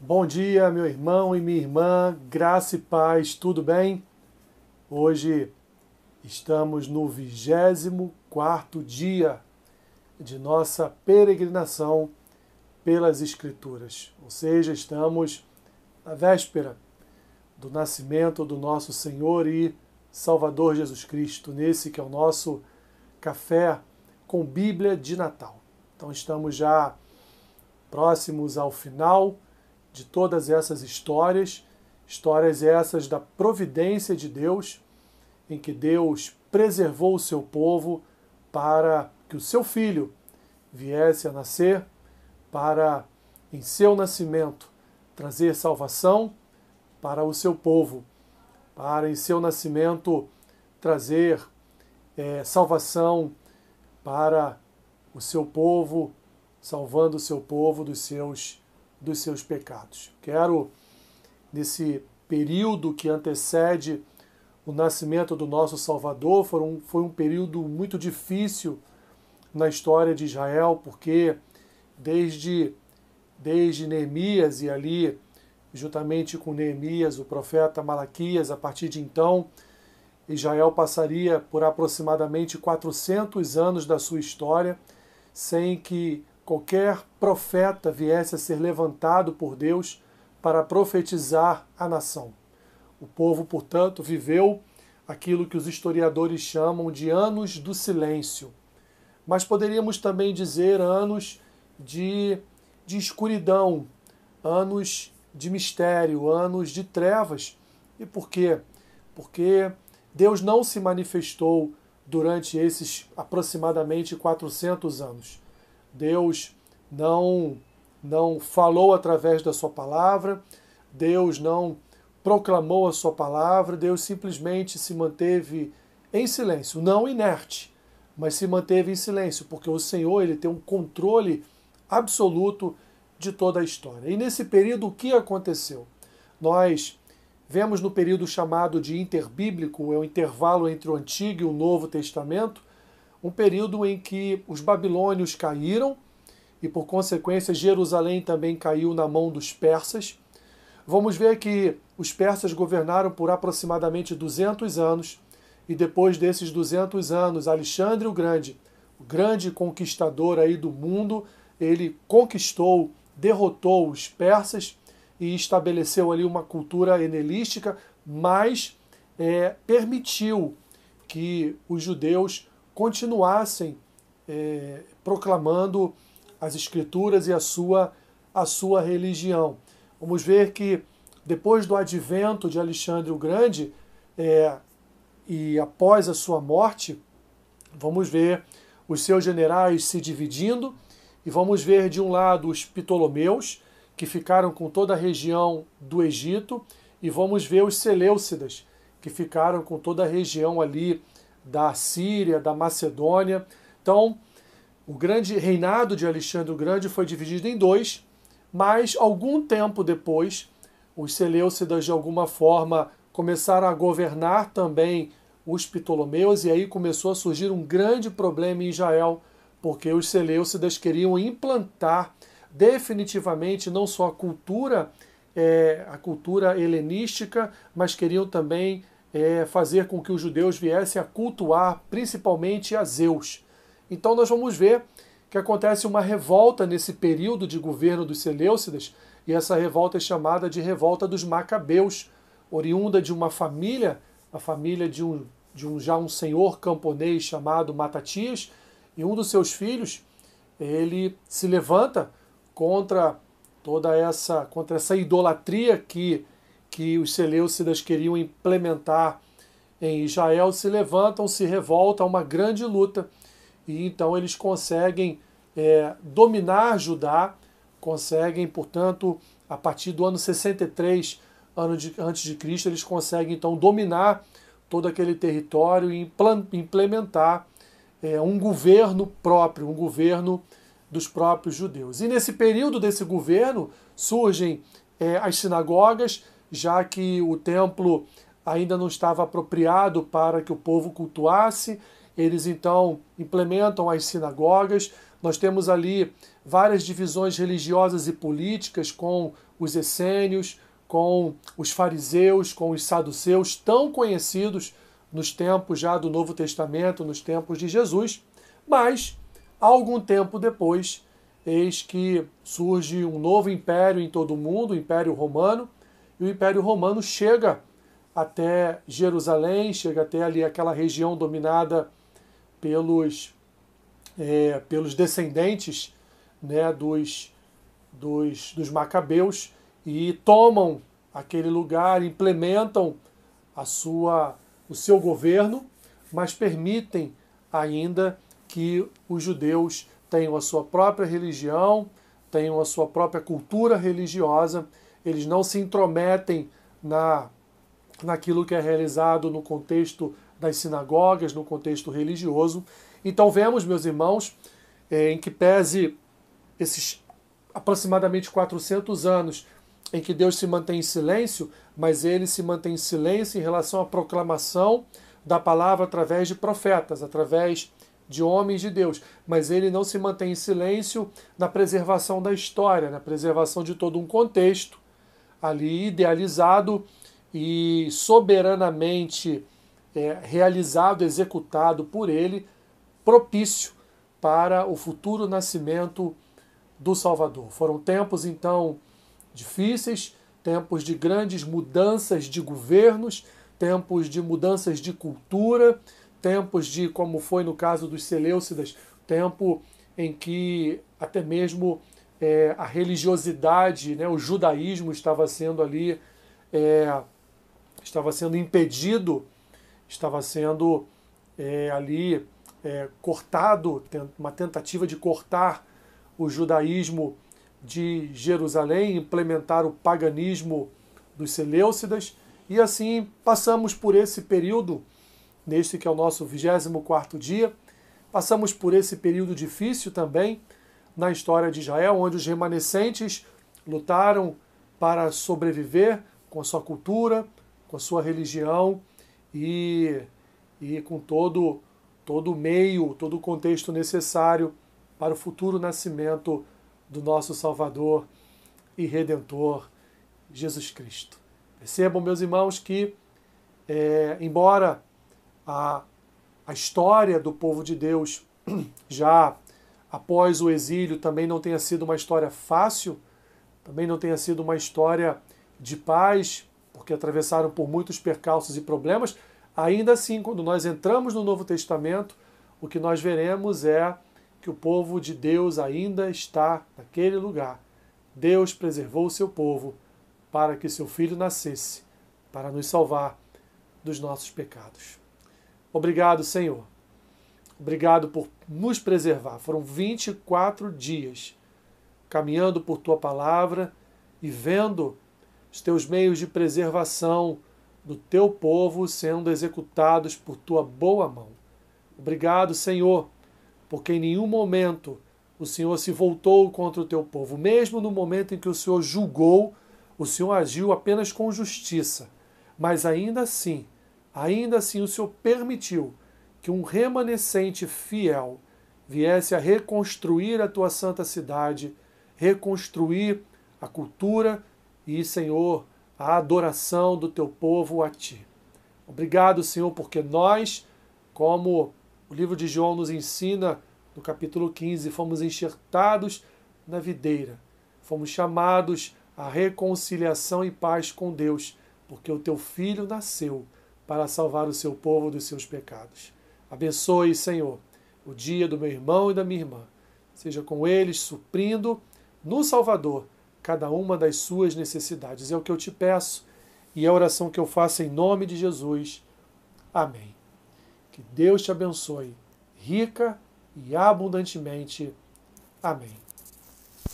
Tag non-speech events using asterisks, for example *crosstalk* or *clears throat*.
Bom dia, meu irmão e minha irmã, graça e paz, tudo bem? Hoje estamos no 24 dia de nossa peregrinação pelas Escrituras, ou seja, estamos na véspera do nascimento do nosso Senhor e Salvador Jesus Cristo, nesse que é o nosso café com Bíblia de Natal. Então estamos já próximos ao final de todas essas histórias, histórias essas da providência de Deus, em que Deus preservou o seu povo para que o seu filho viesse a nascer, para, em seu nascimento, trazer salvação para o seu povo, para, em seu nascimento, trazer é, salvação para o seu povo, salvando o seu povo dos seus dos seus pecados. Quero, nesse período que antecede o nascimento do nosso Salvador, foi um, foi um período muito difícil na história de Israel, porque desde, desde Neemias e ali, juntamente com Neemias, o profeta Malaquias, a partir de então, Israel passaria por aproximadamente 400 anos da sua história sem que qualquer profeta viesse a ser levantado por Deus para profetizar a nação. O povo, portanto, viveu aquilo que os historiadores chamam de anos do silêncio. Mas poderíamos também dizer anos de, de escuridão, anos de mistério, anos de trevas. E por quê? Porque Deus não se manifestou durante esses aproximadamente 400 anos. Deus não não falou através da sua palavra, Deus não proclamou a sua palavra, Deus simplesmente se manteve em silêncio, não inerte, mas se manteve em silêncio, porque o Senhor ele tem um controle absoluto de toda a história. E nesse período o que aconteceu? Nós vemos no período chamado de interbíblico, é o intervalo entre o Antigo e o Novo Testamento, um período em que os babilônios caíram e, por consequência, Jerusalém também caiu na mão dos persas. Vamos ver que os persas governaram por aproximadamente 200 anos e depois desses 200 anos, Alexandre o Grande, o grande conquistador aí do mundo, ele conquistou, derrotou os persas e estabeleceu ali uma cultura helenística, mas é, permitiu que os judeus continuassem é, proclamando as escrituras e a sua, a sua religião. Vamos ver que depois do advento de Alexandre o Grande é, e após a sua morte, vamos ver os seus generais se dividindo e vamos ver de um lado os Ptolomeus, que ficaram com toda a região do Egito, e vamos ver os Seleucidas, que ficaram com toda a região ali da Síria, da Macedônia. Então, o grande reinado de Alexandre o Grande foi dividido em dois, mas algum tempo depois, os Seleucidas de alguma forma começaram a governar também os Ptolomeus e aí começou a surgir um grande problema em Israel, porque os Seleucidas queriam implantar definitivamente não só a cultura é, a cultura helenística, mas queriam também é, fazer com que os judeus viessem a cultuar principalmente a Zeus. Então nós vamos ver que acontece uma revolta nesse período de governo dos Seleucidas, e essa revolta é chamada de revolta dos Macabeus, oriunda de uma família, a família de um, de um já um senhor camponês chamado Matatias, e um dos seus filhos, ele se levanta contra toda essa contra essa idolatria que que os Seleucidas queriam implementar em Israel se levantam, se revoltam, uma grande luta. E então eles conseguem é, dominar Judá, conseguem, portanto, a partir do ano 63 ano de, antes de Cristo, eles conseguem então dominar todo aquele território e implementar é, um governo próprio, um governo dos próprios judeus. E nesse período desse governo surgem é, as sinagogas, já que o templo ainda não estava apropriado para que o povo cultuasse. Eles então implementam as sinagogas. Nós temos ali várias divisões religiosas e políticas com os essênios, com os fariseus, com os saduceus, tão conhecidos nos tempos já do Novo Testamento, nos tempos de Jesus, mas algum tempo depois, eis que surge um novo império em todo o mundo, o Império Romano, e o Império Romano chega até Jerusalém, chega até ali aquela região dominada pelos, é, pelos descendentes né, dos, dos, dos macabeus e tomam aquele lugar, implementam a sua, o seu governo, mas permitem ainda que os judeus tenham a sua própria religião, tenham a sua própria cultura religiosa, eles não se intrometem na, naquilo que é realizado no contexto das sinagogas, no contexto religioso. Então vemos, meus irmãos, eh, em que pese esses aproximadamente 400 anos em que Deus se mantém em silêncio, mas ele se mantém em silêncio em relação à proclamação da palavra através de profetas, através de homens de Deus, mas ele não se mantém em silêncio na preservação da história, na preservação de todo um contexto ali idealizado e soberanamente é, realizado, executado por ele, propício para o futuro nascimento do Salvador. Foram tempos então difíceis, tempos de grandes mudanças de governos, tempos de mudanças de cultura, tempos de, como foi no caso dos Seleucidas, tempo em que até mesmo é, a religiosidade, né, o judaísmo estava sendo ali, é, estava sendo impedido, estava sendo é, ali é, cortado, uma tentativa de cortar o judaísmo de Jerusalém, implementar o paganismo dos Seleucidas, e assim passamos por esse período, neste que é o nosso 24 dia, passamos por esse período difícil também na história de Israel, onde os remanescentes lutaram para sobreviver com a sua cultura, com a sua religião e, e com todo, todo o meio, todo o contexto necessário para o futuro nascimento do nosso Salvador e Redentor, Jesus Cristo. Percebam, meus irmãos, que, é, embora a, a história do povo de Deus *clears throat* já após o exílio também não tenha sido uma história fácil, também não tenha sido uma história de paz, porque atravessaram por muitos percalços e problemas, ainda assim, quando nós entramos no Novo Testamento, o que nós veremos é que o povo de Deus ainda está naquele lugar. Deus preservou o seu povo para que seu filho nascesse, para nos salvar dos nossos pecados. Obrigado, Senhor. Obrigado por nos preservar. Foram 24 dias caminhando por tua palavra e vendo os teus meios de preservação do teu povo sendo executados por tua boa mão. Obrigado, Senhor, porque em nenhum momento o Senhor se voltou contra o teu povo. Mesmo no momento em que o Senhor julgou, o Senhor agiu apenas com justiça. Mas ainda assim, ainda assim o Senhor permitiu que um remanescente fiel viesse a reconstruir a tua santa cidade, reconstruir a cultura e, Senhor, a adoração do teu povo a ti. Obrigado, Senhor, porque nós, como o livro de João nos ensina, no capítulo 15, fomos enxertados na videira, fomos chamados à reconciliação e paz com Deus, porque o teu filho nasceu para salvar o seu povo dos seus pecados. Abençoe, Senhor, o dia do meu irmão e da minha irmã. Seja com eles suprindo no Salvador cada uma das suas necessidades. É o que eu te peço e é a oração que eu faço em nome de Jesus. Amém. Que Deus te abençoe rica e abundantemente. Amém.